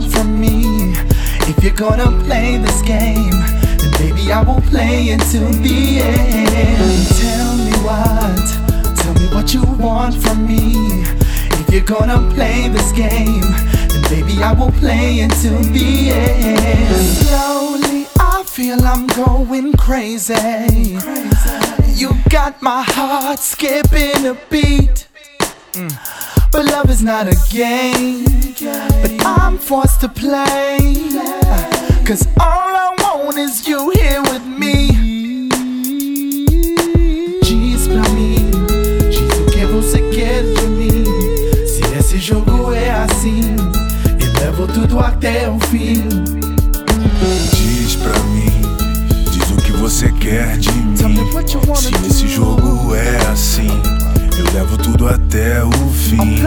want from me. If you're gonna play this game, then baby I will play it the end. Tell me what, tell me what you want from me. If you're gonna play this game, then baby I will play until the end. Slowly I feel I'm going crazy. crazy. You got my heart skipping a beat. Mm. But love is not a game, but I'm forced to play. Cause all I want is you here with me. Diz pra mim, diz o que você quer de mim. Se esse jogo é assim, eu levo tudo até o fim. Diz pra mim, diz o que você quer de mim. Se esse jogo é assim, eu levo tudo até o fim.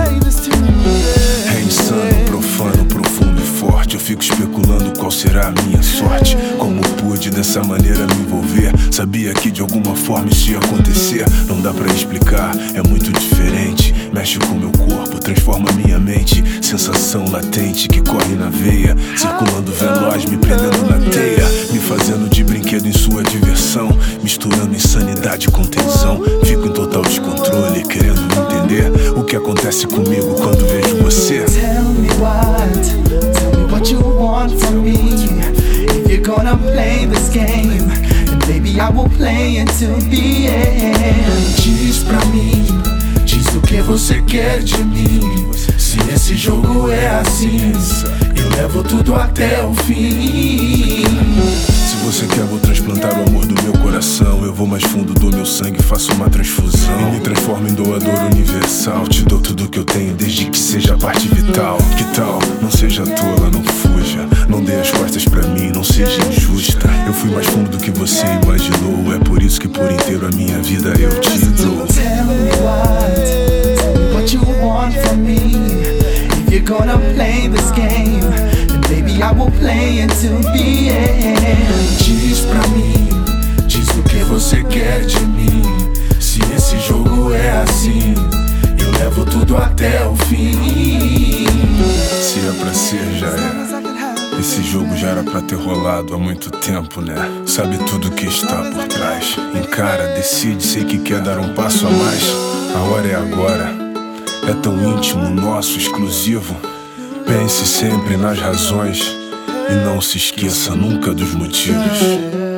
É insano, profano, profundo e forte. Eu fico especulando qual será a minha sorte. Como pude dessa maneira me envolver? Sabia que de alguma forma isso ia acontecer. Não dá pra explicar, é muito diferente. Mexe com meu corpo, transforma minha mente. Sensação latente que corre na veia. Circulando veloz, me prendendo na teia. Fazendo de brinquedo em sua diversão. Misturando insanidade com tensão. Fico em total descontrole, querendo entender o que acontece comigo quando vejo você. Tell me what, tell me what you want from me. If you're gonna play this game, then baby I will play until the end. Diz pra mim, diz o que você quer de mim. Se esse jogo é assim, eu levo tudo até o fim. Você quer, vou transplantar o amor do meu coração. Eu vou mais fundo do meu sangue, faço uma transfusão. E me transformo em doador universal. Te dou tudo que eu tenho, desde que seja parte vital. Que tal? Não seja tola, não fuja. Não dê as costas pra mim, não seja injusta. Eu fui mais fundo do que você imaginou. É por isso que por inteiro a minha vida eu te dou. Play the end. Diz pra mim, diz o que você quer de mim. Se esse jogo é assim, eu levo tudo até o fim. Se é pra ser, já é. Esse jogo já era pra ter rolado há muito tempo, né? Sabe tudo que está por trás. Encara, decide, sei que quer dar um passo a mais. A hora é agora. É tão íntimo, nosso, exclusivo. Pense sempre nas razões e não se esqueça nunca dos motivos.